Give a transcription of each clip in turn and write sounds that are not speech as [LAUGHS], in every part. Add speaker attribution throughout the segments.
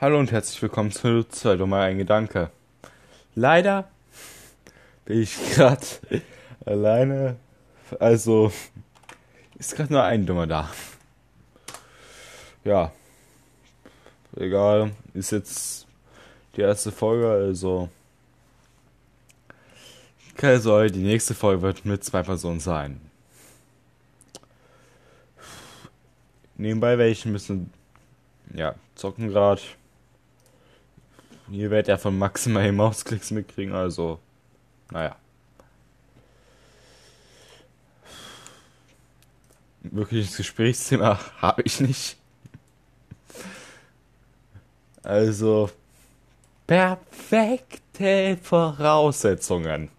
Speaker 1: Hallo und herzlich willkommen zu zwei Dummer ein Gedanke. Leider bin ich [LAUGHS] gerade alleine, also ist gerade nur ein Dummer da. Ja, egal, ist jetzt die erste Folge, also keine Sorge, die nächste Folge wird mit zwei Personen sein. Nebenbei welche müssen ja zocken gerade. Ihr werdet ja von maximal Mausklicks mitkriegen, also naja. Wirkliches Gesprächsthema [LAUGHS] habe ich nicht. Also perfekte Voraussetzungen.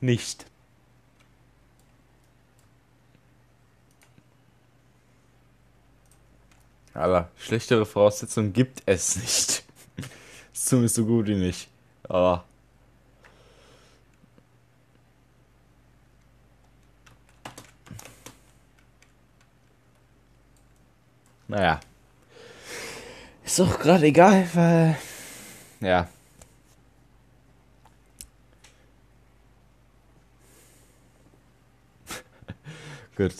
Speaker 1: Nicht. Aber schlechtere Voraussetzungen gibt es nicht. [LAUGHS] ist zumindest so gut wie nicht. Aber. Naja. Ist doch gerade egal, weil. Ja. [LAUGHS] Gut.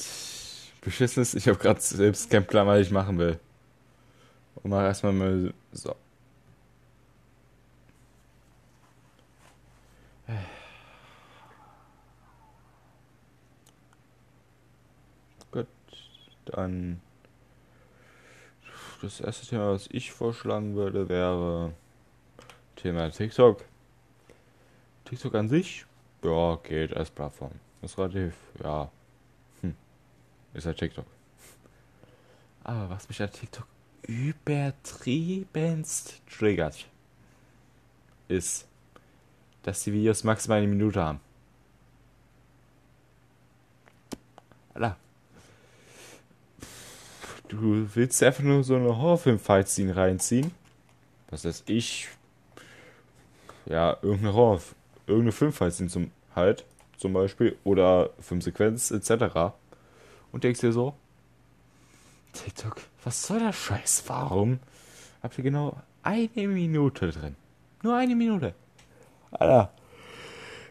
Speaker 1: Beschissenes, ich habe gerade selbst keinen Plan, was ich machen will. Und mach erstmal mal so. Gut, dann das erste Thema, was ich vorschlagen würde, wäre Thema TikTok. TikTok an sich, ja, geht als Plattform. Ist relativ, ja, ist halt TikTok. Aber was mich an TikTok übertriebenst triggert, ist, dass die Videos maximal eine Minute haben. Alter. Du willst einfach nur so eine Horrorfilm-Fight-Scene reinziehen. Was heißt ich? Ja, irgendeine Horror, irgendeine Filmfight-Scene zum halt, zum Beispiel, oder Filmsequenz etc. Und denkst dir so, TikTok, was soll der Scheiß? Warum habt ihr genau eine Minute drin? Nur eine Minute. Alter.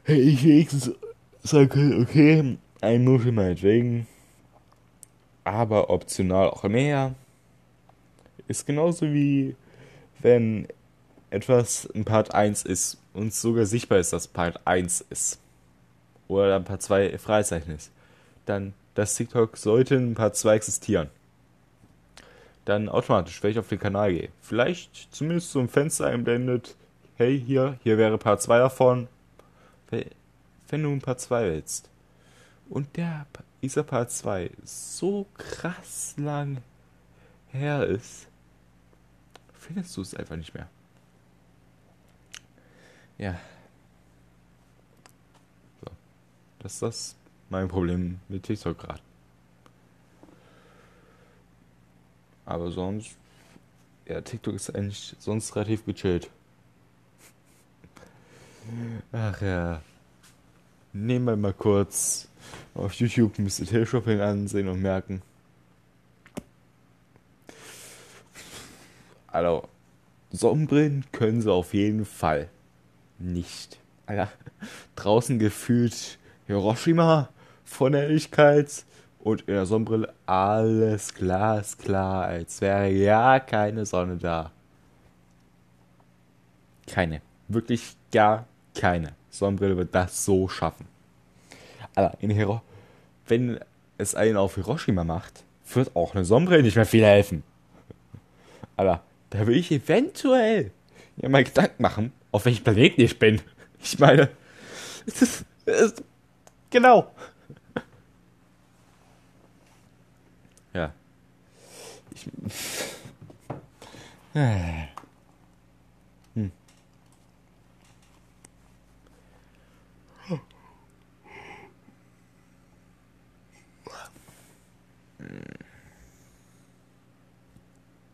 Speaker 1: Hey, ich wenigstens sage, okay, eine Minute meinetwegen. Aber optional auch mehr. Ist genauso wie wenn etwas ein Part 1 ist und sogar sichtbar ist, dass Part 1 ist. Oder ein Part 2 Freizeichen ist. Dann das TikTok sollte ein Part 2 existieren dann automatisch, wenn ich auf den Kanal gehe, vielleicht zumindest so ein Fenster einblendet, hey, hier, hier wäre Part 2 davon, wenn du ein Part 2 willst. Und der, dieser Part 2 so krass lang her ist, findest du es einfach nicht mehr. Ja. So. Das ist das mein Problem mit TikTok gerade. Aber sonst, ja, TikTok ist eigentlich sonst relativ gechillt. Ach ja. Nehmen wir mal kurz auf YouTube Mr. Teleshopping ansehen und merken. Also, Sonnenbrillen können sie auf jeden Fall nicht. Alter, draußen gefühlt Hiroshima von der Helligkeit und in der Sonnenbrille alles glasklar, als wäre ja keine Sonne da. Keine. Wirklich gar keine. Sonnenbrille wird das so schaffen. Aber in Hiro wenn es einen auf Hiroshima macht, wird auch eine Sonnenbrille nicht mehr viel helfen. Aber da will ich eventuell mir mal Gedanken machen, auf welchem Planeten ich bin. Ich meine, es ist, es ist genau. Ja. Ich. hm.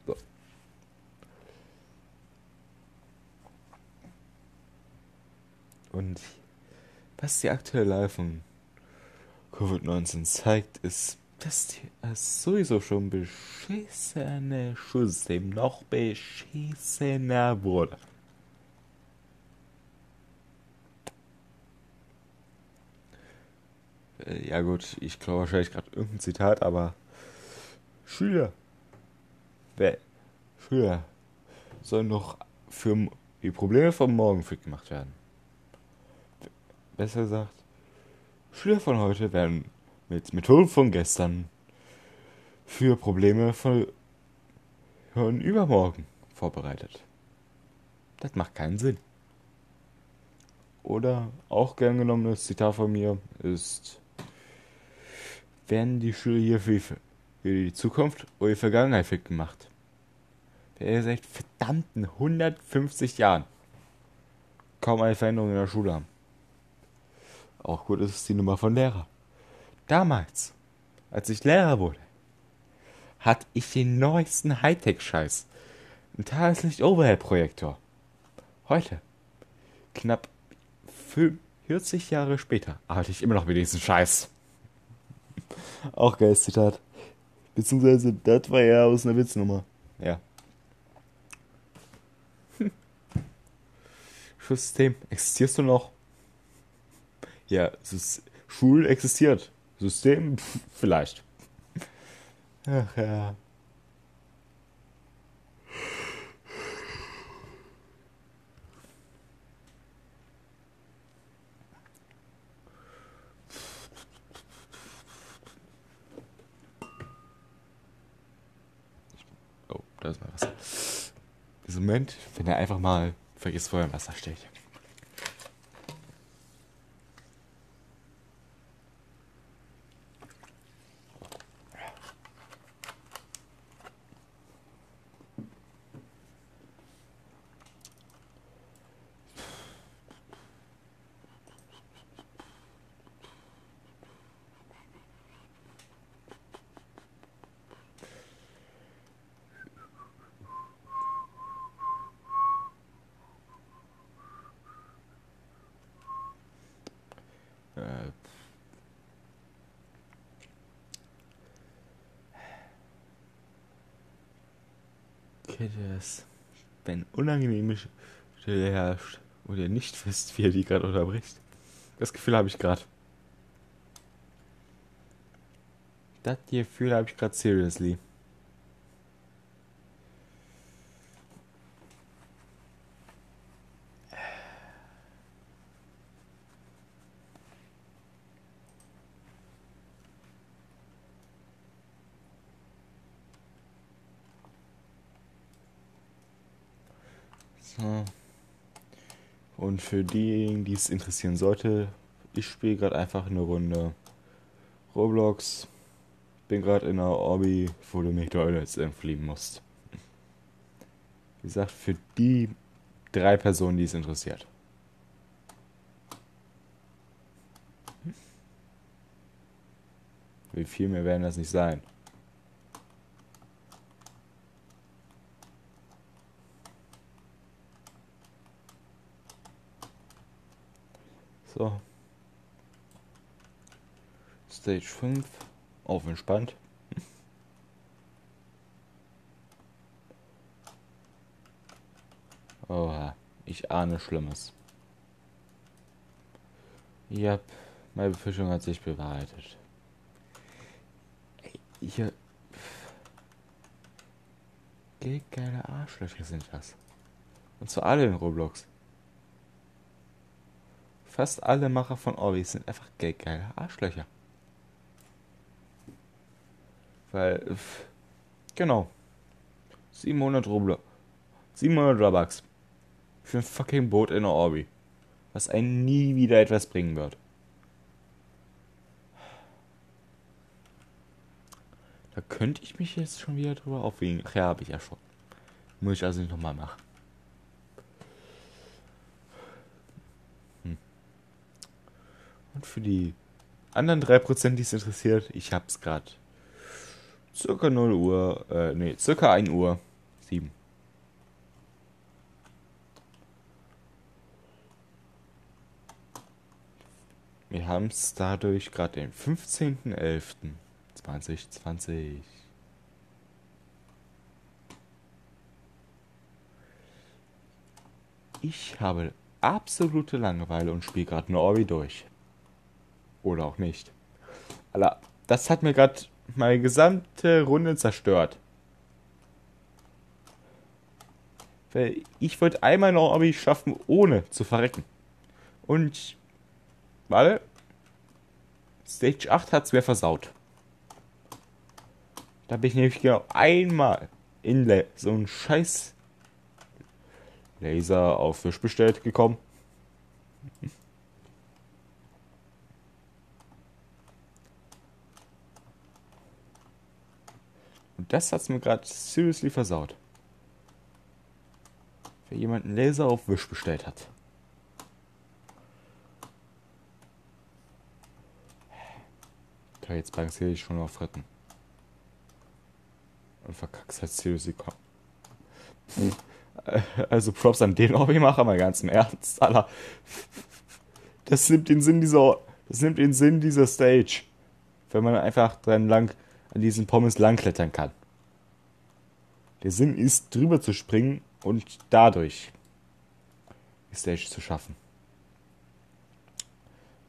Speaker 1: So. Und was die aktuelle Lage von Covid-19 zeigt, ist das ist sowieso schon beschissene Schulsystem noch beschissener wurde. Äh, ja gut, ich glaube wahrscheinlich gerade irgendein Zitat, aber Schüler, wer, Schüler sollen noch für die Probleme von morgen fit gemacht werden. Besser gesagt, Schüler von heute werden mit Methoden von gestern für Probleme von, übermorgen vorbereitet. Das macht keinen Sinn. Oder auch gern genommenes Zitat von mir ist, werden die Schüler hier für, die Zukunft oder die Vergangenheit fit gemacht? Der seit verdammten 150 Jahren kaum eine Veränderung in der Schule haben. Auch gut ist es die Nummer von Lehrer. Damals, als ich Lehrer wurde, hatte ich den neuesten Hightech-Scheiß. Ein Tageslicht-Overhead-Projektor. Heute, knapp 40 Jahre später, arbeite ich immer noch mit diesem Scheiß. [LAUGHS] Auch geiles Zitat. Beziehungsweise, das war ja aus einer Witznummer. Ja. [LAUGHS] Schulsystem, existierst du noch? Ja, es ist, Schul existiert. System, Pff, vielleicht. Ach ja. Oh, da ist mal Wasser. Diesen Moment, wenn er einfach mal vergisst, wo er im Wasser steht. Kennt ihr das? Wenn unangenehme Stille herrscht und ihr nicht wisst, wie ihr die gerade unterbricht. Das Gefühl habe ich gerade. Das Gefühl habe ich gerade seriously. So. Und für diejenigen, die es interessieren sollte, ich spiele gerade einfach eine Runde Roblox. Bin gerade in einer Orbi, wo du McDonalds entfliehen musst. Wie gesagt, für die drei Personen, die es interessiert. Wie viel mehr werden das nicht sein? So. Stage 5. Auf entspannt. [LAUGHS] Oha, ich ahne Schlimmes. Ja, meine Befürchtung hat sich bewahrheitet. Hier. Geile Arschlöcher sind das. Und zwar alle in Roblox. Fast alle Macher von Orbis sind einfach geldgeile Arschlöcher. Weil, pff, genau. 700 Rubel. 700 Robux. Für ein fucking Boot in der Orbi. Was einen nie wieder etwas bringen wird. Da könnte ich mich jetzt schon wieder drüber aufregen. Ach ja, habe ich ja schon. Muss ich also nicht nochmal machen. Und für die anderen 3%, die es interessiert, ich hab's gerade. Circa 0 Uhr, äh, nee, circa 1 Uhr 7. Wir haben es dadurch gerade den 15.11.2020. 2020. Ich habe absolute Langeweile und spiele gerade nur Orbi durch. Oder auch nicht. Alter, das hat mir gerade meine gesamte Runde zerstört. Weil ich wollte einmal noch Orbi schaffen, ohne zu verrecken. Und. Warte. Stage 8 hat es mir versaut. Da bin ich nämlich genau einmal in so einen scheiß Laser auf Fisch bestellt gekommen. Das hat's mir gerade seriously versaut. Wer jemand einen Laser auf Wisch bestellt hat. Okay, jetzt balanciere ich schon auf Retten. Und verkackst halt seriously komm. [LAUGHS] Also Props an den Hobbymacher, mal ganz im Ernst, Alter. Das nimmt den Sinn dieser, das nimmt den Sinn dieser Stage. Wenn man einfach dran lang, an diesen Pommes langklettern kann. Der Sinn ist, drüber zu springen und dadurch die Stage zu schaffen.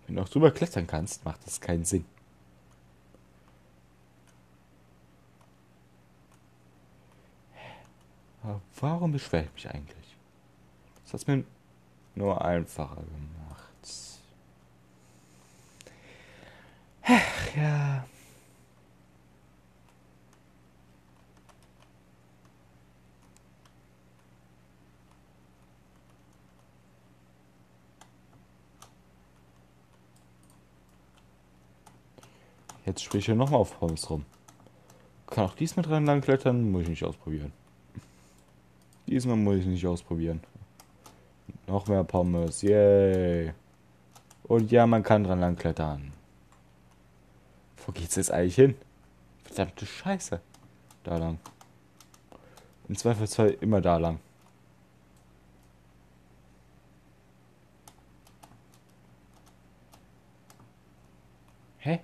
Speaker 1: Wenn du auch drüber klettern kannst, macht das keinen Sinn. Aber warum beschwere ich mich eigentlich? Das hat es mir nur einfacher gemacht. Ach ja. Jetzt spiele ich hier nochmal auf Pommes rum. Kann auch diesmal dran lang klettern, muss ich nicht ausprobieren. Diesmal muss ich nicht ausprobieren. Noch mehr Pommes, yay. Und ja, man kann dran lang klettern. Wo geht's jetzt eigentlich hin? Verdammte Scheiße. Da lang. Im Zweifelsfall immer da lang. Hä?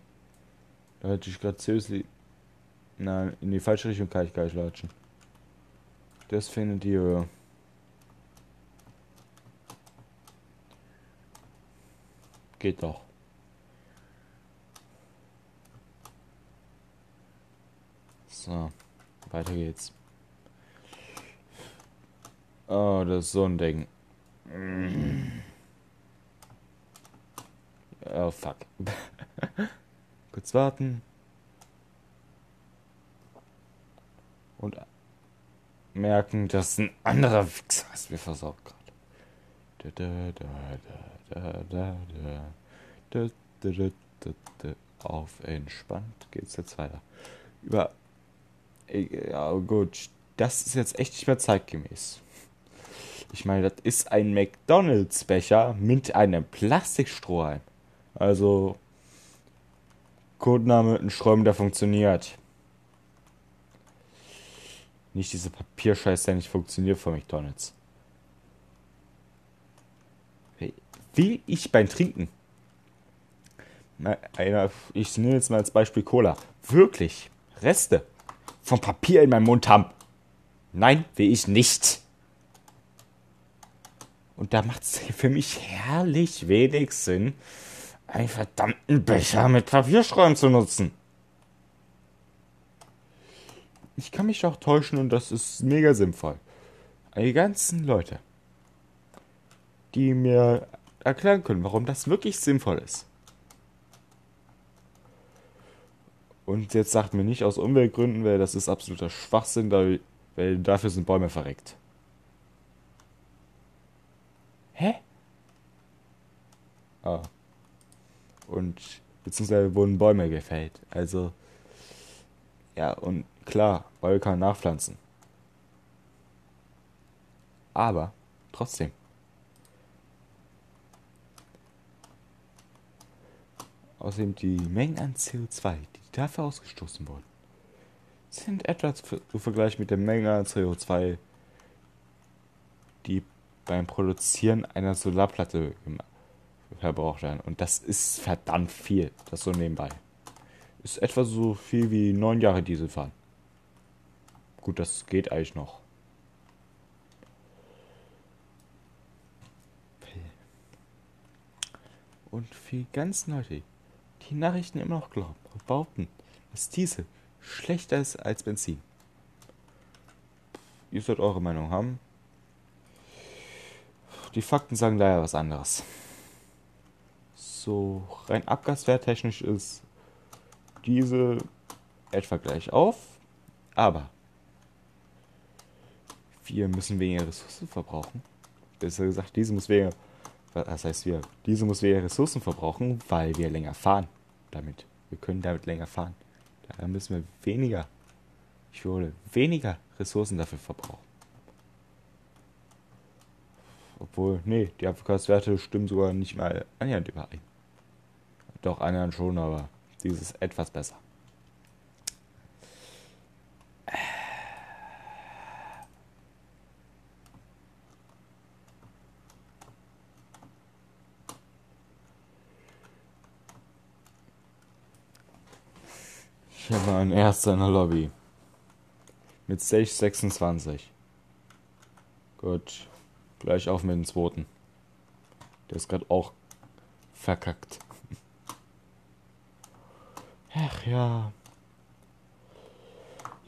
Speaker 1: Da hätte ich gerade seriously. Nein, in die falsche Richtung kann ich gar nicht latschen. Das findet ihr. Geht doch. So, weiter geht's. Oh, das ist so ein Ding. Oh, fuck. [LAUGHS] Kurz warten. Und merken, dass ein anderer Wichser ist mir versaut gerade. Auf entspannt geht's jetzt weiter. Über. Ja, gut. Das ist jetzt echt nicht mehr zeitgemäß. Ich meine, das ist ein McDonalds-Becher mit einem Plastikstrohhalm. Also. Codename ein Strom, der funktioniert. Nicht diese Papierscheiß, der nicht funktioniert von McDonalds. Will ich beim Trinken? ich nehme jetzt mal als Beispiel Cola. Wirklich Reste vom Papier in meinem Mund haben. Nein, will ich nicht. Und da macht es [LAUGHS] für mich herrlich wenig Sinn, einen verdammten Becher mit Papierschreiben zu nutzen. Ich kann mich auch täuschen und das ist mega sinnvoll. Die ganzen Leute, die mir erklären können, warum das wirklich sinnvoll ist. Und jetzt sagt mir nicht aus Umweltgründen, weil das ist absoluter Schwachsinn, weil, weil dafür sind Bäume verreckt. Hä? Ah. Und beziehungsweise wurden Bäume gefällt. Also ja, und klar, Oil kann nachpflanzen. Aber trotzdem. Außerdem die Mengen an CO2, die dafür ausgestoßen wurden, sind etwa zu vergleichen mit der Menge an CO2, die beim Produzieren einer Solarplatte verbraucht werden. Und das ist verdammt viel, das so nebenbei. Ist etwa so viel wie neun Jahre Diesel fahren. Gut, das geht eigentlich noch. Und für ganz Leute, die Nachrichten immer noch glauben und behaupten, dass Diesel schlechter ist als Benzin. Ihr sollt eure Meinung haben. Die Fakten sagen leider was anderes. So rein abgaswerttechnisch ist diese etwa gleich auf, aber wir müssen weniger Ressourcen verbrauchen. Besser gesagt, diese muss weniger, was heißt wir, diese muss weniger Ressourcen verbrauchen, weil wir länger fahren damit. Wir können damit länger fahren. Daher müssen wir weniger, ich würde weniger Ressourcen dafür verbrauchen. Obwohl, nee, die Abgaswerte stimmen sogar nicht mal annähernd überein. Doch, annähernd schon, aber dieses etwas besser. Ich habe einen Erster in der Lobby. Mit Sage 26. Gut. Gleich auf mit dem zweiten. Der ist gerade auch verkackt. Ach ja.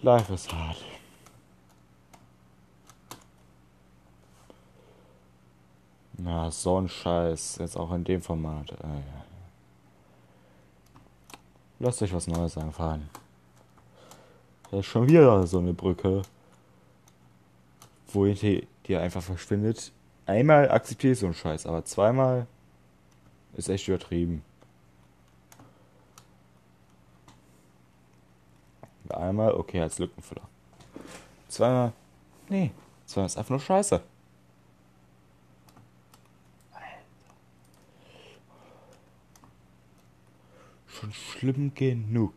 Speaker 1: Life is hard. Na, so ein Scheiß. Jetzt auch in dem Format. Ah, ja. Lasst euch was Neues einfallen. Da ist schon wieder so eine Brücke, wo die, die einfach verschwindet. Einmal akzeptiere ich so einen Scheiß, aber zweimal ist echt übertrieben. Einmal, okay, als Lückenfüller. Zweimal, nee, zweimal ist einfach nur Scheiße. schon schlimm genug,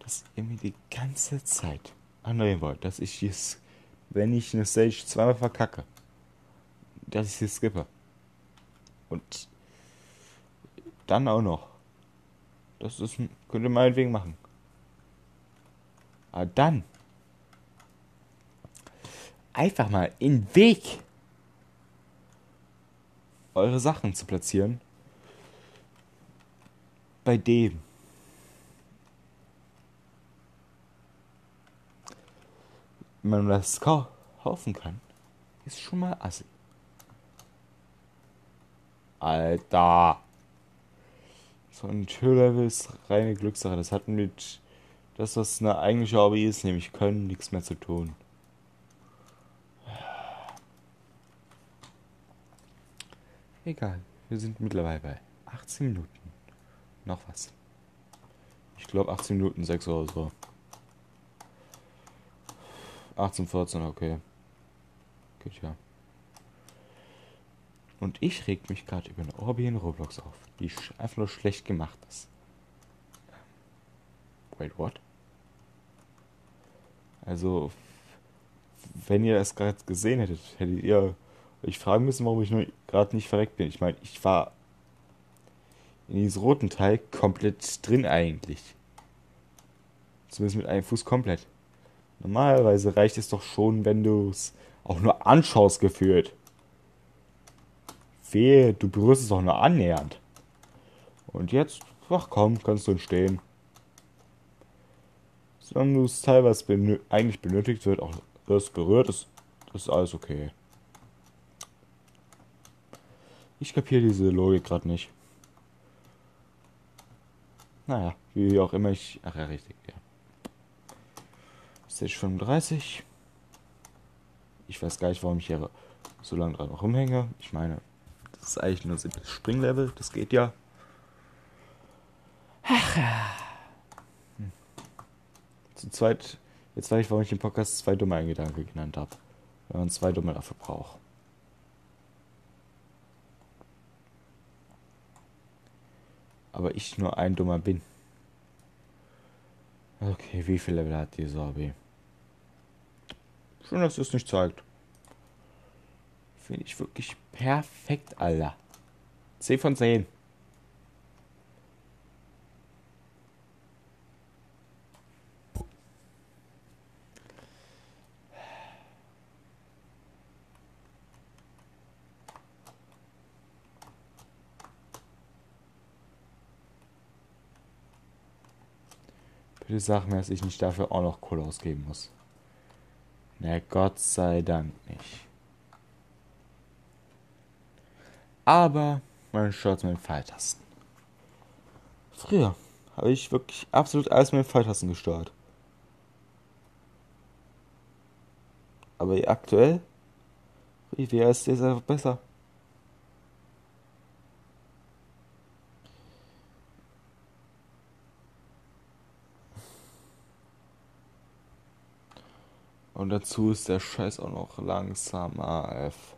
Speaker 1: dass ihr mir die ganze Zeit anreden wollt, dass ich es, wenn ich eine Stage zweimal verkacke, dass ich sie skippe. Und dann auch noch. Das ist, könnt ihr meinetwegen machen. Aber dann einfach mal in Weg eure Sachen zu platzieren bei dem. Wenn man das kaufen kann, ist schon mal assi. Alter. So ein Türlevel ist reine Glückssache. Das hat mit das, was eine eigentliche Hobby ist, nämlich können, nichts mehr zu tun. Egal, wir sind mittlerweile bei 18 Minuten noch was. Ich glaube 18 Minuten 6 oder so. 18, 14, okay. Gut, ja. Und ich reg mich gerade über eine Orbi in Roblox auf, die einfach nur schlecht gemacht ist. Wait, what? Also, wenn ihr das gerade gesehen hättet, hättet ihr euch fragen müssen, warum ich gerade nicht verreckt bin. Ich meine, ich war in diesem roten Teil komplett drin eigentlich. Zumindest mit einem Fuß komplett. Normalerweise reicht es doch schon, wenn du es auch nur anschaust gefühlt. Wehe, du berührst es auch nur annähernd. Und jetzt, ach komm, kannst du stehen. Solange du es teilweise benö eigentlich benötigt wird, auch das berührt, ist, ist alles okay. Ich kapiere diese Logik gerade nicht. Naja, wie auch immer ich. Ach ja, richtig, ja. Stage 35. Ich weiß gar nicht, warum ich hier so lange dran rumhänge. Ich meine, das ist eigentlich nur ein simples Springlevel, das geht ja. Ach ja. Zu zweit, jetzt weiß ich, warum ich den Podcast zwei dumme Gedanken genannt habe. Wenn man zwei dumme dafür braucht. aber ich nur ein Dummer bin. Okay, wie viele Level hat die Sorbi? Schön, dass es nicht zeigt. Finde ich wirklich perfekt, Alter. 10 von 10. Bitte sag mir, dass ich nicht dafür auch noch Kohle ausgeben muss. Na, Gott sei Dank nicht. Aber man schaut mit den Pfeiltasten. Früher habe ich wirklich absolut alles mit den Pfeiltasten gesteuert. Aber aktuell, wie wäre es dir einfach besser? Und dazu ist der Scheiß auch noch langsam AF.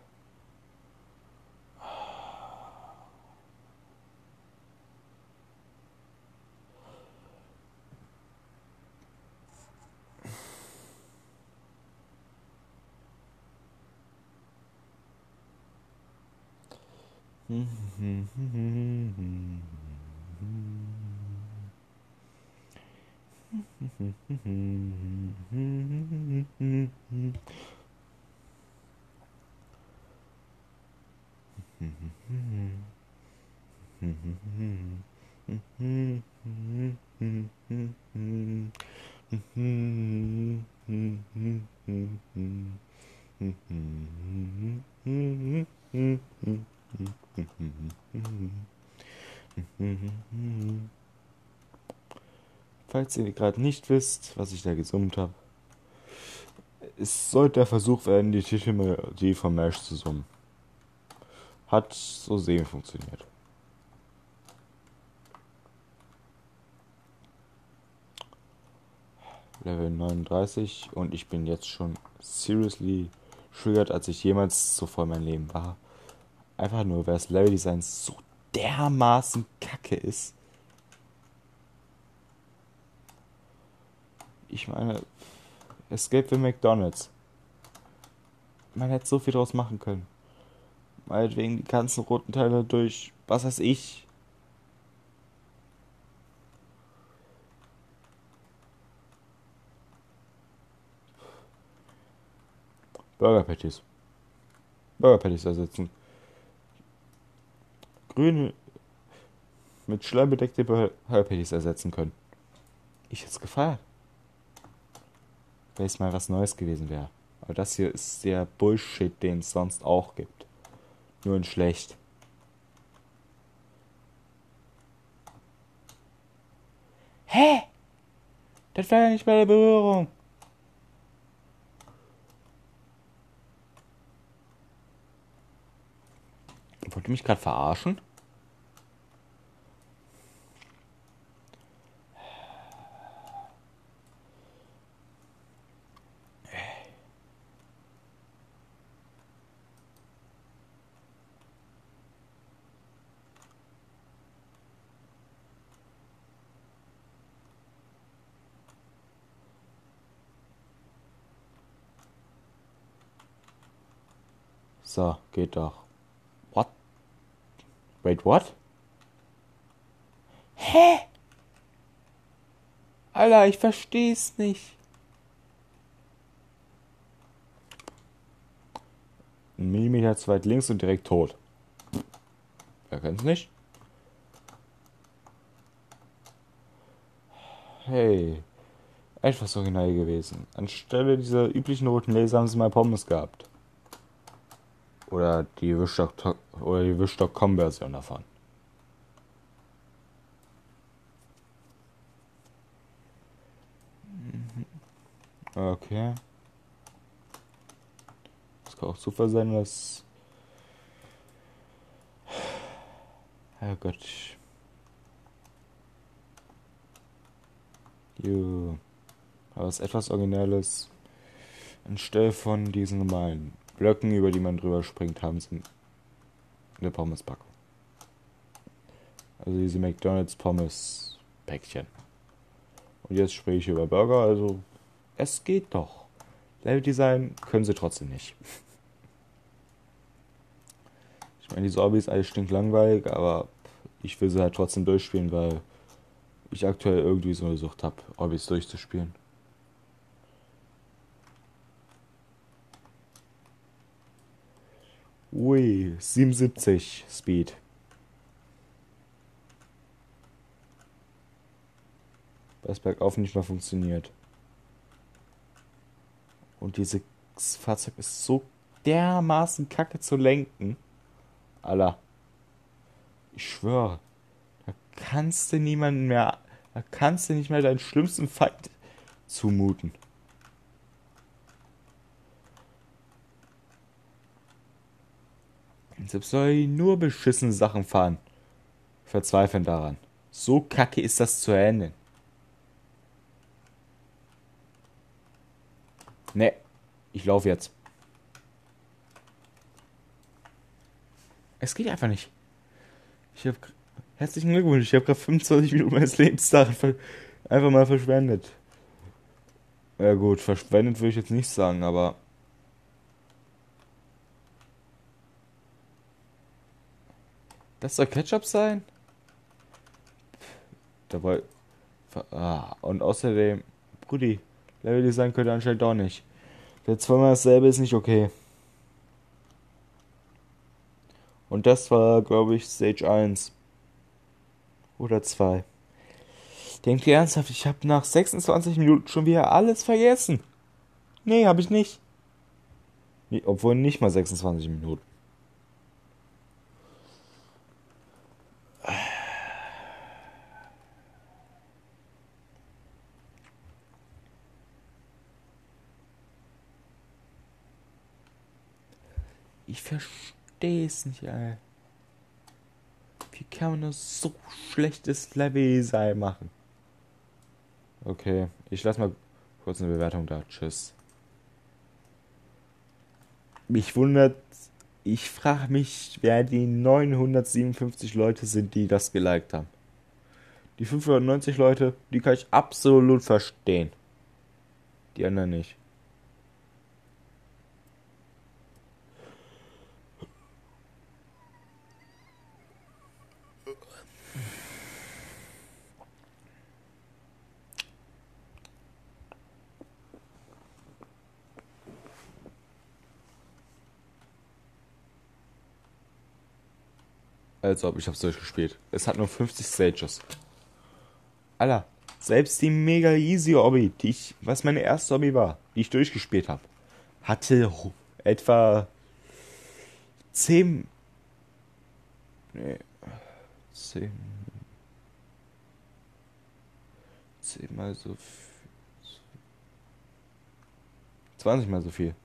Speaker 1: Falls ihr gerade nicht wisst, was ich da gesummt habe, es sollte der Versuch werden, die Titelmelodie von Mesh zu summen. Hat so semi funktioniert. Level 39 und ich bin jetzt schon seriously triggert, als ich jemals zuvor in meinem Leben war. Einfach nur, weil das Level-Design so dermaßen kacke ist. Ich meine, Escape für McDonalds. Man hätte so viel draus machen können. Meinetwegen die ganzen roten Teile durch, was weiß ich, Burger Patties. Burger Patties ersetzen. Grüne mit Schleim bedeckte Burger Patties ersetzen können. Ich hätte es gefeiert. Wenn es mal was Neues gewesen wäre. Aber das hier ist der Bullshit, den es sonst auch gibt. Nur in schlecht. Hä? Das war ja nicht bei der Berührung. Wollt ihr mich gerade verarschen? So, geht doch. Wait, what? Hä? Alter, ich versteh's nicht. Ein Millimeter zu weit links und direkt tot. Wer kennt's nicht? Hey, etwas original gewesen. Anstelle dieser üblichen roten Laser haben sie mal Pommes gehabt. Oder die Wischstock oder die Wischstock-Com-Version davon. Mhm. Okay. Es kann auch Zufall sein, dass. Herrgott. Jo. Aber es ist etwas Originelles. Anstelle von diesen normalen Blöcken, über die man drüber springt, haben sie eine Pommespackung. Also diese McDonalds Pommes Päckchen. Und jetzt spreche ich über Burger, also es geht doch. Level Design können sie trotzdem nicht. Ich meine, die Zombies alles stinkt langweilig, aber ich will sie halt trotzdem durchspielen, weil ich aktuell irgendwie so eine Sucht habe, Orbis durchzuspielen. Ui, 77 Speed. das bergauf nicht mehr funktioniert. Und dieses Fahrzeug ist so dermaßen kacke zu lenken. Alter. Ich schwöre. Da kannst du niemanden mehr. Da kannst du nicht mehr deinen schlimmsten Feind zumuten. Selbst soll ich nur beschissene Sachen fahren. Verzweifeln daran. So kacke ist das zu Ende. Ne, ich laufe jetzt. Es geht einfach nicht. Ich habe herzlichen Glückwunsch. Ich habe gerade 25 Minuten meines Lebens daran einfach mal verschwendet. Ja gut, verschwendet würde ich jetzt nicht sagen, aber Das soll Ketchup sein? Dabei. Ah, und außerdem, Brudi, Level Design könnte anscheinend doch nicht. Der zweimal dasselbe ist nicht okay. Und das war, glaube ich, Stage 1. Oder 2. Denkt ihr ernsthaft, ich habe nach 26 Minuten schon wieder alles vergessen? Nee, habe ich nicht. Nee, obwohl nicht mal 26 Minuten. Ich verstehe es nicht, ey. Wie kann man das so schlechtes Level-Design machen? Okay, ich lasse mal kurz eine Bewertung da. Tschüss. Mich wundert, ich frage mich, wer die 957 Leute sind, die das geliked haben. Die 590 Leute, die kann ich absolut verstehen. Die anderen nicht. Als ob ich hab's durchgespielt. Es hat nur 50 Stages. Alter, selbst die mega easy Obby, die ich, was meine erste Obby war, die ich durchgespielt habe, hatte etwa 10. Nee. 10. 10 mal so viel. 20 mal so viel.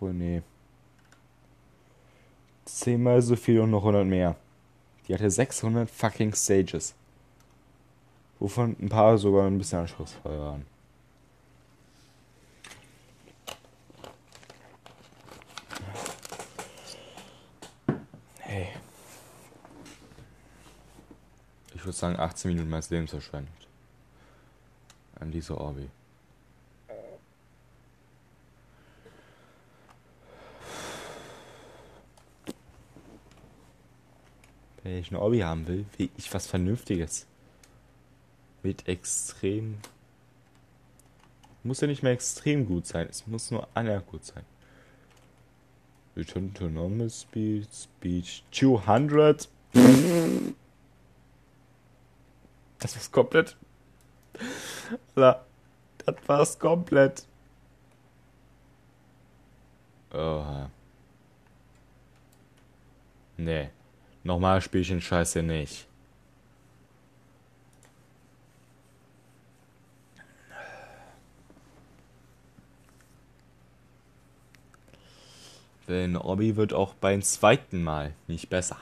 Speaker 1: Wohl, nee zehnmal so viel und noch 100 mehr. Die hatte 600 fucking Stages. Wovon ein paar sogar ein bisschen anspruchsvoll waren. Hey. Ich würde sagen 18 Minuten meines Lebens verschwendet. An diese Orbi. Wenn ich ein Hobby haben will, will ich was Vernünftiges. Mit extrem. Muss ja nicht mehr extrem gut sein, es muss nur annähernd gut sein. Return to normal speed, speed 200. Das war's komplett. das war's komplett. Oha. Nee. Nochmal spiele ich den Scheiß hier nicht. Denn Obby wird auch beim zweiten Mal nicht besser.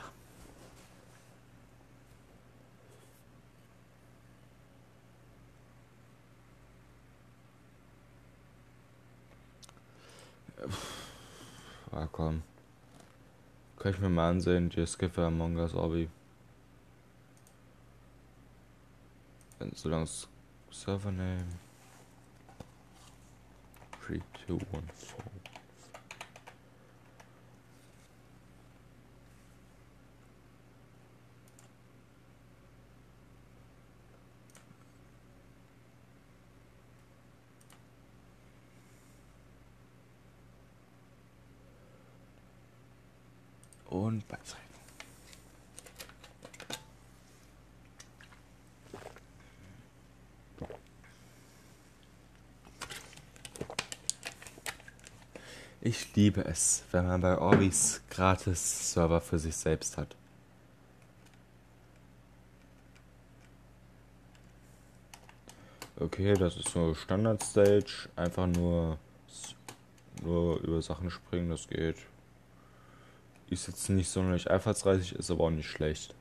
Speaker 1: Ah, komm. Kann ich mir mal ansehen, die Among Us Obby. Solange es Servername 3, und Beißrecken. Ich liebe es, wenn man bei Orbis gratis Server für sich selbst hat. Okay, das ist so Standard Stage. Einfach nur, nur über Sachen springen, das geht. Ist jetzt nicht sonderlich einfallsreich, ist aber auch nicht schlecht.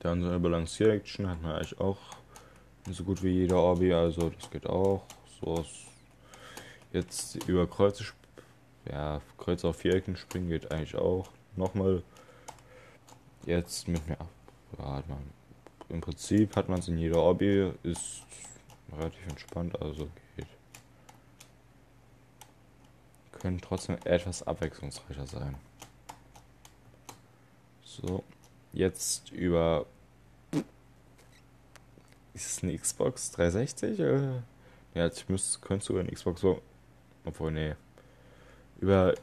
Speaker 1: Dann so eine Balancier-Action hat man eigentlich auch so gut wie jeder Orbi, also das geht auch. So jetzt über Kreuze, ja, Kreuz auf Vierecken springen geht eigentlich auch. Nochmal jetzt mit mir, man, im Prinzip hat man es in jeder Orbi, ist relativ entspannt, also geht. Können trotzdem etwas abwechslungsreicher sein. So, jetzt über ist es eine Xbox 360? Oder? Ja, ich müsste, könnte sogar eine Xbox. Obwohl, nee. Über.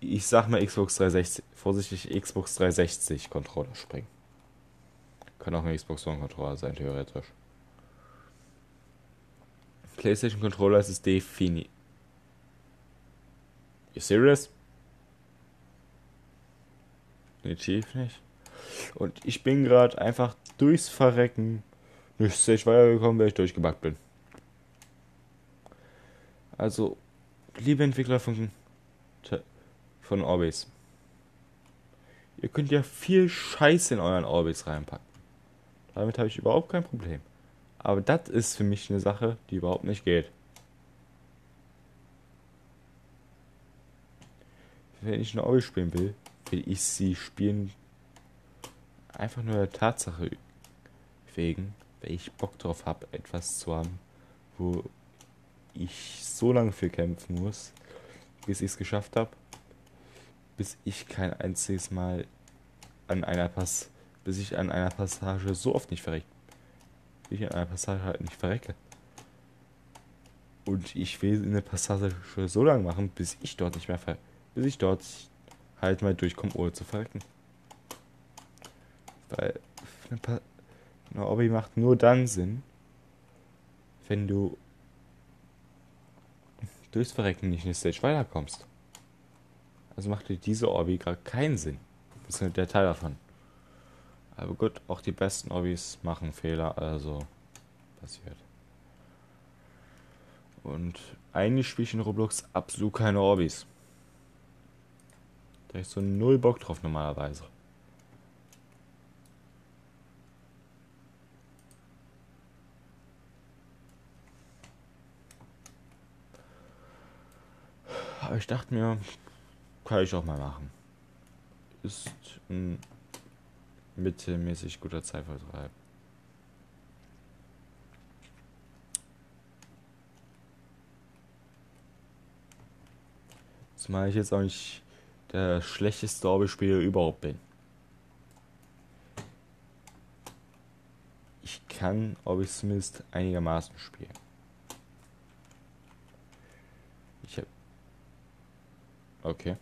Speaker 1: Ich sag mal Xbox 360. Vorsichtig, Xbox 360 Controller springen. Kann auch ein Xbox One Controller sein, theoretisch. PlayStation Controller ist es definitiv. You serious? Definitiv nicht. Und ich bin gerade einfach durchs Verrecken nicht Stage weitergekommen, weil ich durchgebackt bin. Also, liebe Entwickler von, von Orbis, ihr könnt ja viel Scheiße in euren Orbis reinpacken. Damit habe ich überhaupt kein Problem. Aber das ist für mich eine Sache, die überhaupt nicht geht. Wenn ich eine Orbis spielen will, will ich sie spielen einfach nur der Tatsache wegen, weil ich Bock drauf habe, etwas zu haben, wo ich so lange für kämpfen muss, bis ich es geschafft habe, bis ich kein einziges Mal an einer Pass, bis ich an einer Passage so oft nicht verrecke, bis ich an einer Passage halt nicht verrecke. Und ich will eine Passage so lange machen, bis ich dort nicht mehr ver, bis ich dort halt mal durchkomme, ohne zu verrecken. Weil eine eine Obby macht nur dann Sinn, wenn du durchs Verrecken nicht in die Stage weiterkommst. Also macht dir diese Obby gerade keinen Sinn. Das ist der Teil davon. Aber gut, auch die besten Obbys machen Fehler, also passiert. Und eigentlich spiele ich in Roblox absolut keine Obbys. Da ich so null Bock drauf normalerweise. Aber ich dachte mir, kann ich auch mal machen. Ist ein mittelmäßig guter Zeitvertreib. Zumal ich jetzt auch nicht der schlechteste Hobbyspieler überhaupt bin. Ich kann, ob ich einigermaßen spielen. Okay.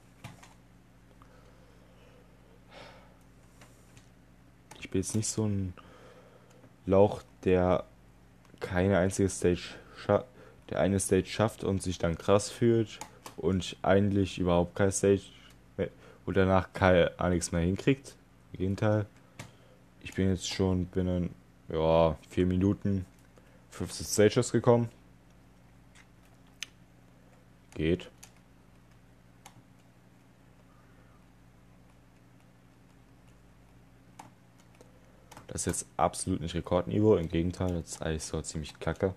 Speaker 1: Ich bin jetzt nicht so ein Lauch, der keine einzige Stage der eine Stage schafft und sich dann krass fühlt und eigentlich überhaupt keine Stage und danach gar nichts mehr hinkriegt. Im Gegenteil. Ich bin jetzt schon binnen ja, vier Minuten 15 Stages gekommen. Geht. Das ist jetzt absolut nicht Rekordniveau, im Gegenteil, das ist eigentlich so ziemlich kacke.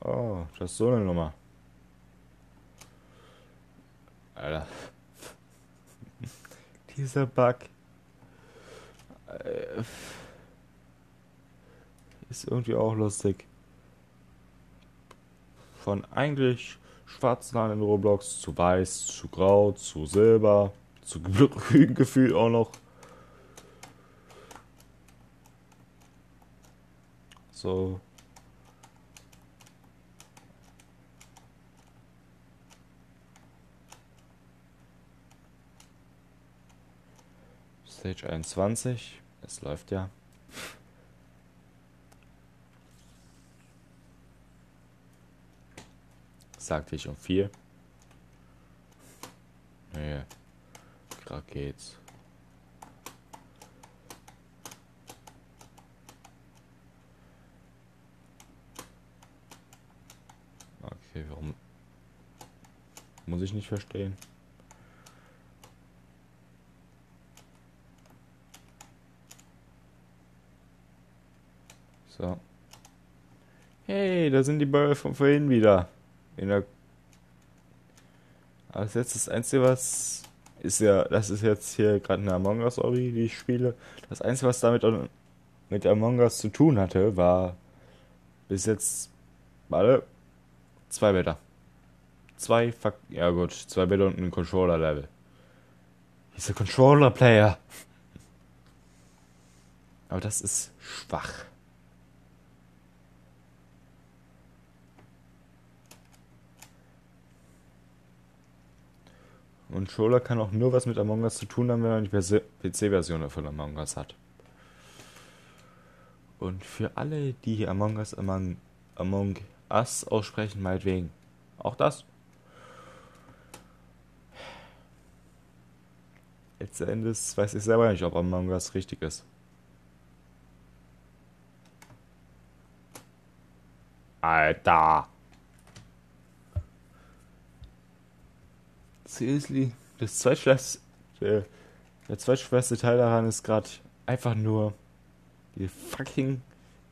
Speaker 1: Oh, das ist so eine Nummer. Alter. Dieser Bug. Äh, ist irgendwie auch lustig. Von eigentlich schwarzen Haaren in Roblox zu weiß, zu grau, zu silber, zu [LAUGHS] grün gefühlt auch noch. So. Stage 21. Es läuft ja. sagte ich um vier. Nee, gerade geht's. Okay, warum muss ich nicht verstehen? So. Hey, da sind die Bäume von vorhin wieder. In der Als jetzt das Einzige, was ist ja, das ist jetzt hier gerade eine Among Us Ori, die ich spiele. Das Einzige, was damit mit Among Us zu tun hatte, war bis jetzt, warte, zwei Bäder. Zwei, fuck, ja gut, zwei Bäder und ein Controller-Level. Dieser Controller-Player. [LAUGHS] Aber das ist schwach. Und Controller kann auch nur was mit Among Us zu tun haben, wenn man die PC-Version von Among Us hat. Und für alle, die Among Us Among, Among Us aussprechen, meinetwegen. Auch das. Letzten Endes weiß ich selber nicht, ob Among Us richtig ist. Alter. Seriously, das zweitschwerste, der, der zweitschwerste Teil daran ist gerade einfach nur die fucking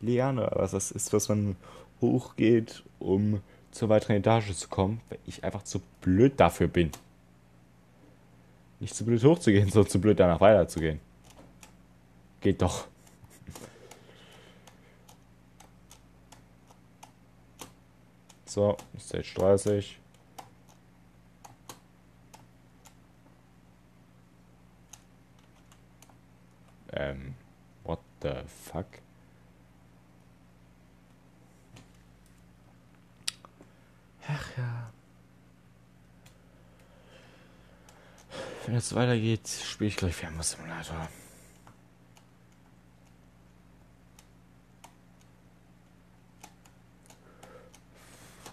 Speaker 1: Liane, was das ist, was man hochgeht, um zur weiteren Etage zu kommen, weil ich einfach zu blöd dafür bin. Nicht zu blöd hochzugehen, [LAUGHS] sondern zu blöd danach weiterzugehen. Geht doch. So, Stage 30. Ähm, what the fuck? Ach ja. Wenn es weitergeht, spiele ich gleich Fernbus Simulator.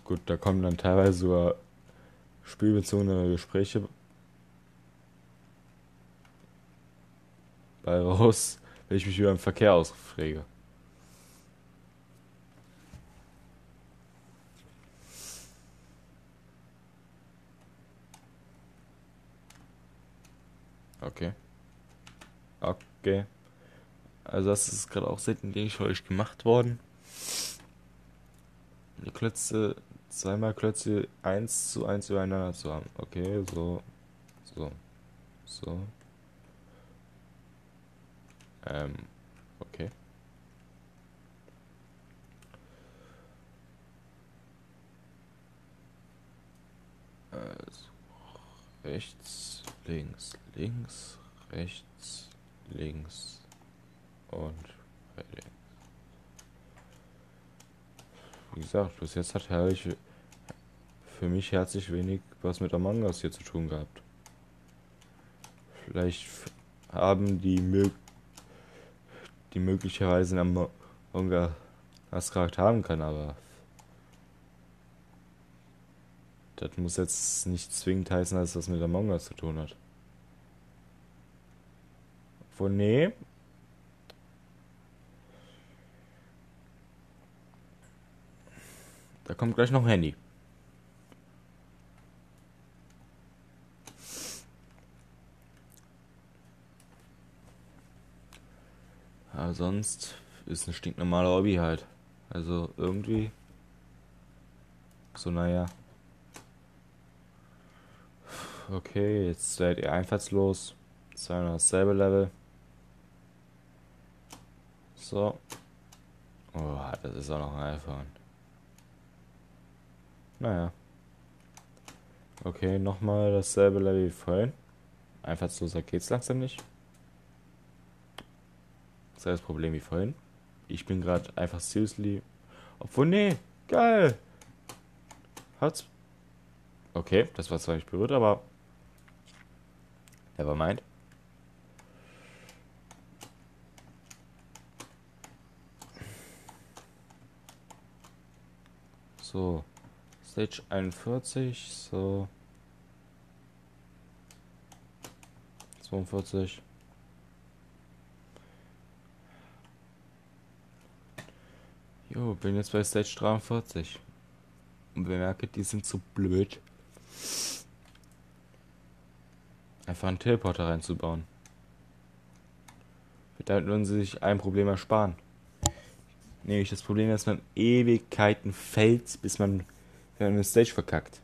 Speaker 1: Gut, da kommen dann teilweise sogar spielbezogene Gespräche bei raus, wenn ich mich über den Verkehr ausfrage. Okay. Okay. Also das ist gerade auch seitdem für euch gemacht worden. Die Klötze, zweimal Klötze 1 zu 1 übereinander zu haben. Okay, so, so, so, ähm, okay. Also, rechts, links, links, rechts, links und links. Wie gesagt, bis jetzt hat herrlich für mich herzlich wenig was mit Among Us hier zu tun gehabt. Vielleicht haben die Möglichkeit die möglicherweise einen Manga als Charakter haben kann, aber das muss jetzt nicht zwingend heißen, dass das mit der Manga zu tun hat. Wo nee. Da kommt gleich noch ein Handy. Sonst ist ein stinknormaler Hobby halt. Also irgendwie. So, naja. Okay, jetzt seid ihr einfallslos. Zwei dasselbe Level. So. Oh, das ist auch noch ein iPhone. Naja. Okay, nochmal dasselbe Level wie vorhin. Einfallsloser geht's langsam nicht das Problem wie vorhin. Ich bin gerade einfach seriously. Obwohl, nee, geil. Hat's. Okay, das war zwar nicht berührt, aber. Never mind. So. Stage 41, so. 42. Jo, bin jetzt bei Stage 43. Und bemerke, die sind zu blöd. Einfach einen Teleporter reinzubauen. Damit würden sie sich ein Problem ersparen. Nämlich das Problem, dass man Ewigkeiten fällt, bis man eine Stage verkackt.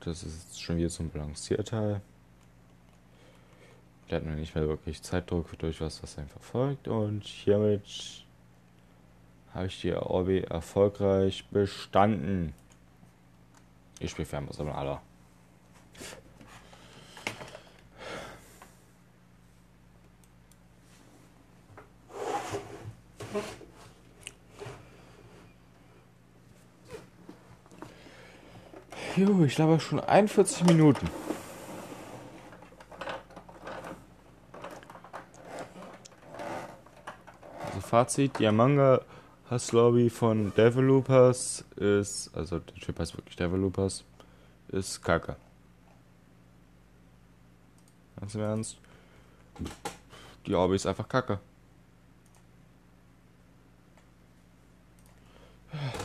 Speaker 1: Das ist schon wieder ein Balancierteil. Der hat noch nicht mehr wirklich Zeitdruck durch was, was einen verfolgt. Und hiermit habe ich die Orbi erfolgreich bestanden. Ich spiele Fernbus aber aller. Jo, ich glaube schon 41 Minuten. Also Fazit, die Manga Hasslobby von Developers ist, also der Typ heißt wirklich Developers, ist kacke. Ganz im Ernst. Die Orbi ist einfach kacke.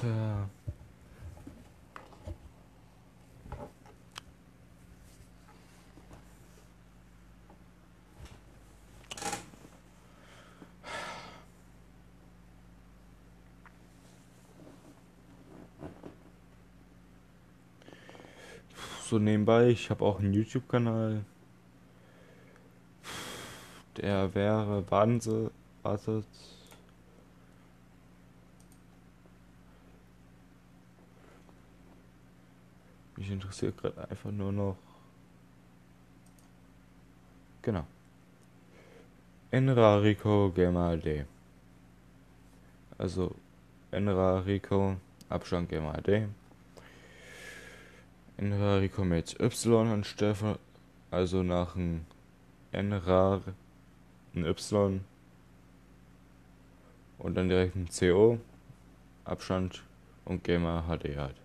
Speaker 1: Ja. So nebenbei. Ich habe auch einen YouTube-Kanal. Der wäre Wahnsinn. Wartet. Mich interessiert gerade einfach nur noch. Genau. Enrarico Gamer D. Also Enrarico Abstand Gamer D. Enrarico mit Y anstelle, also nach einem Enrar ein Y. Und dann direkt ein CO, Abstand und Gamer HD halt.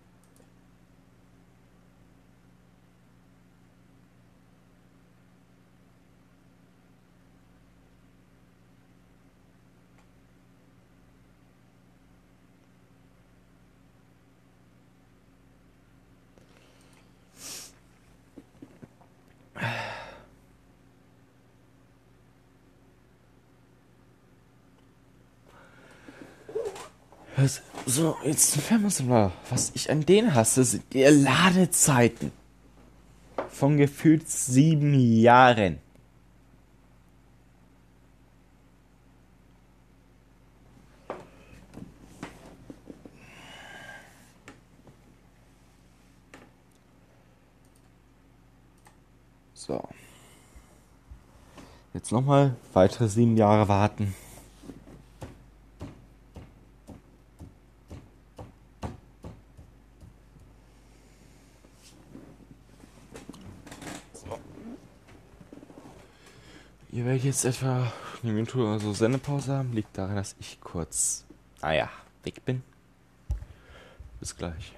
Speaker 1: So, jetzt hören wir mal. Was ich an denen hasse, sind die Ladezeiten. Von gefühlt sieben Jahren. So. Jetzt nochmal weitere sieben Jahre warten. Werdet jetzt etwa eine Minute oder so Sendepause haben. Liegt daran, dass ich kurz, naja, weg bin. Bis gleich.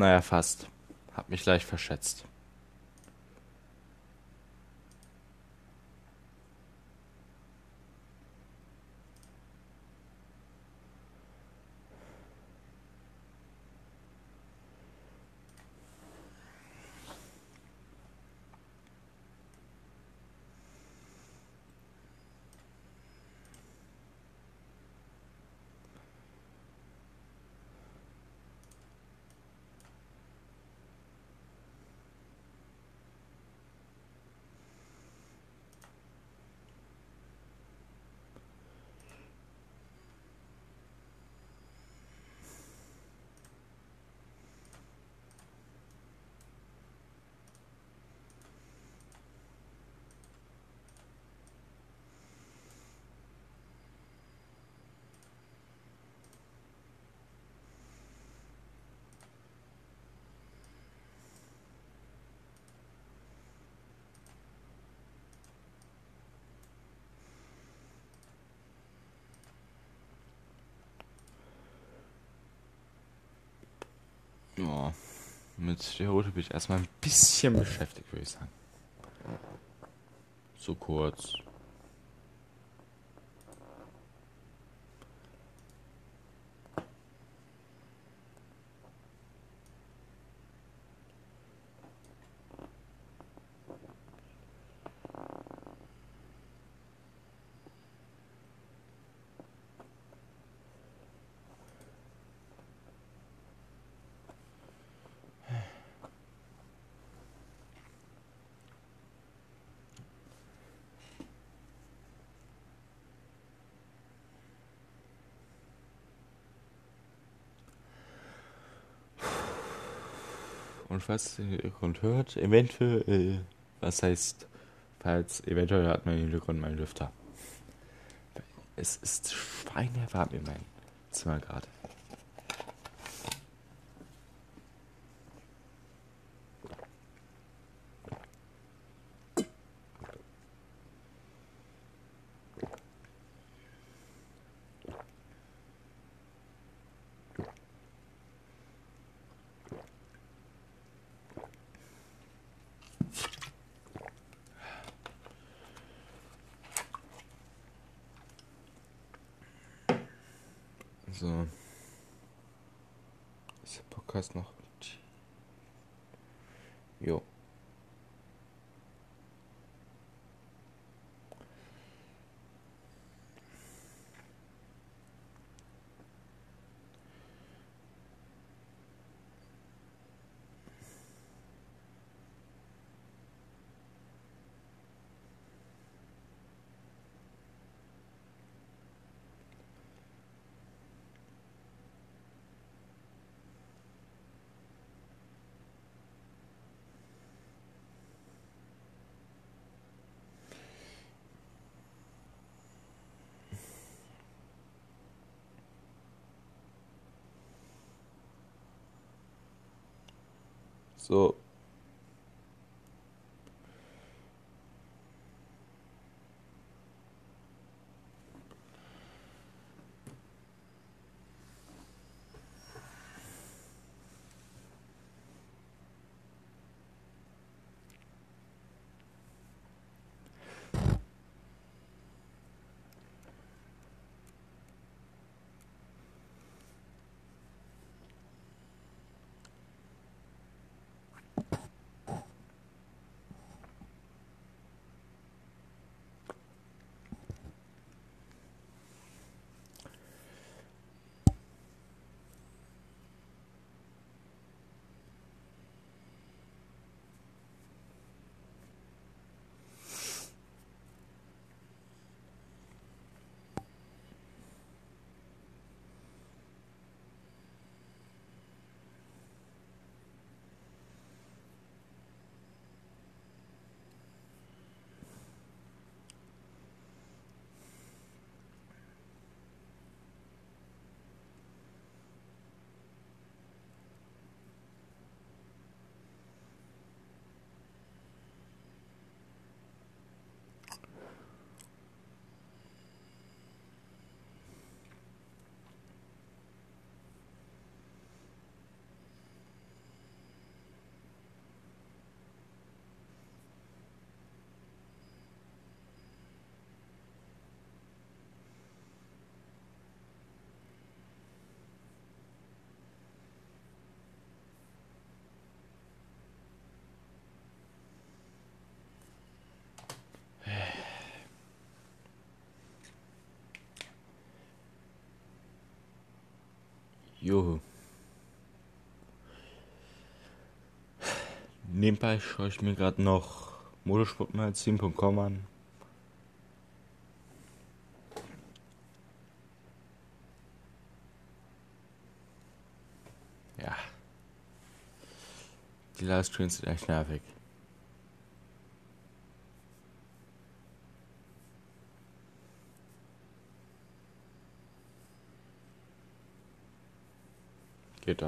Speaker 1: Naja, fast. Hab mich leicht verschätzt. Ja, mit der Route bin ich erstmal ein bisschen beschäftigt, würde ich sagen. So kurz. Und falls ihr den Hintergrund hört, eventuell, äh, was heißt, falls, eventuell hat man im Hintergrund meinen Lüfter. Es ist schweinewarm in meinem Zimmer gerade. So. Podcast noch? Jo. So. Juhu. Nebenbei schaue ich mir gerade noch motorsportmagazin.com an. Ja. Die Livestreams sind echt nervig. Geht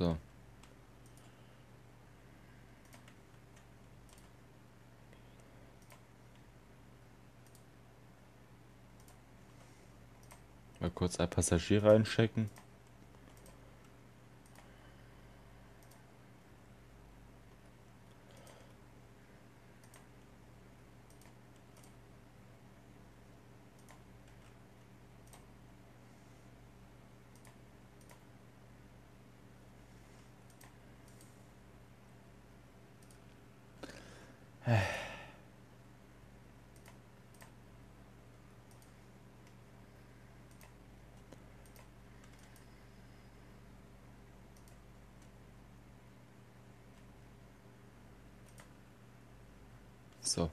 Speaker 1: So. Mal kurz ein Passagier reinchecken. So.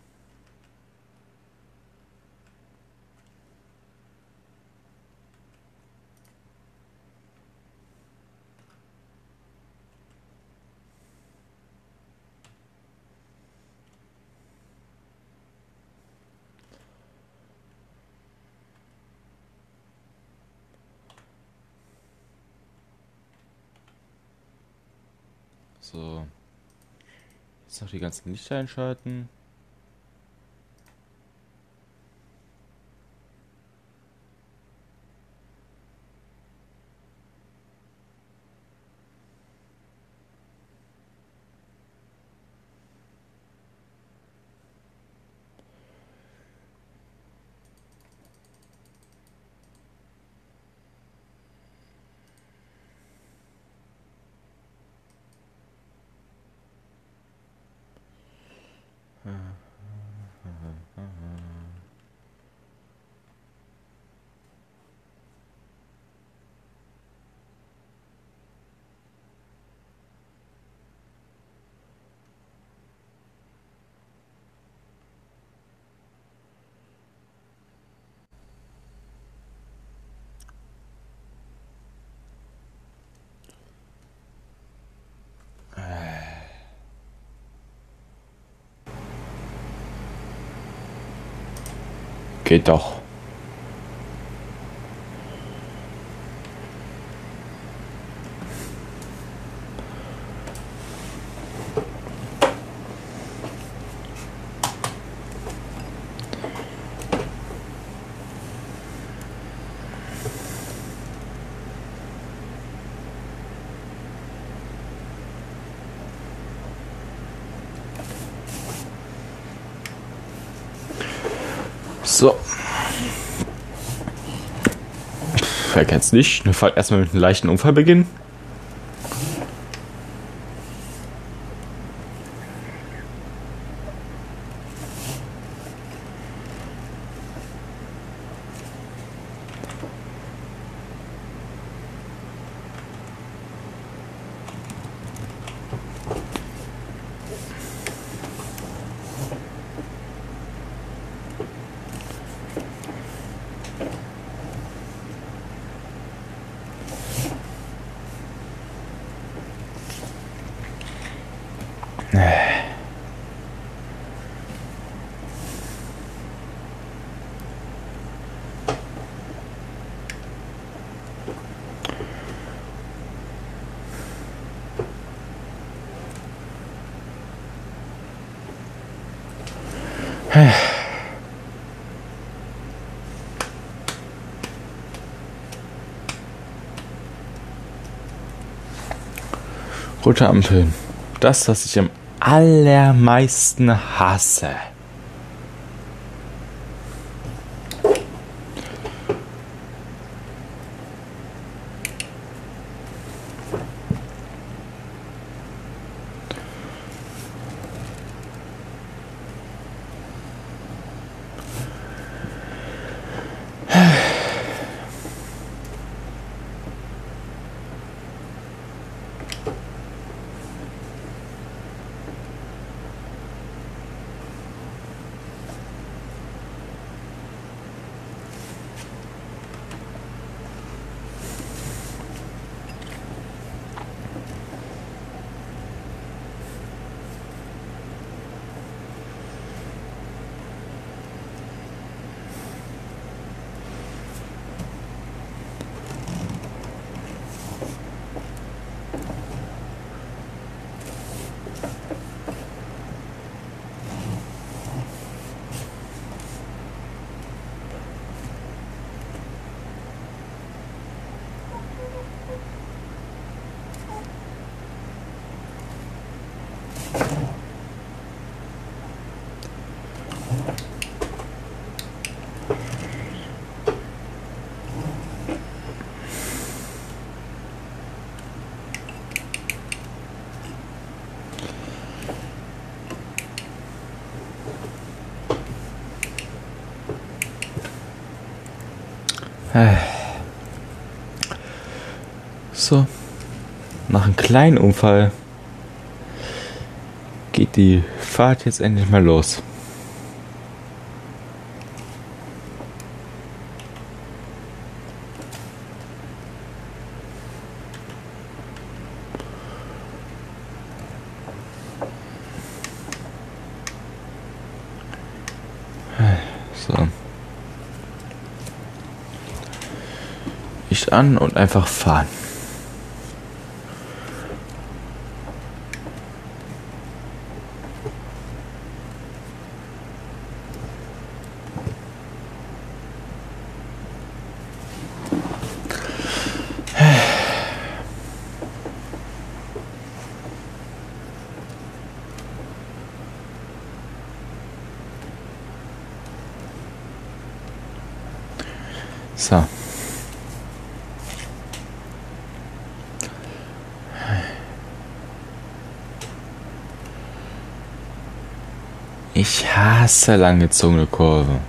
Speaker 1: So. Jetzt noch die ganzen Lichter einschalten. Geht doch. So. Wer kennt's nicht? Erstmal mit einem leichten Unfall beginnen. Rote Ampel. Das, was ich am allermeisten hasse. So, nach einem kleinen Unfall die Fahrt jetzt endlich mal los. So. Licht an und einfach fahren. So. Ich hasse langgezogene Kurve.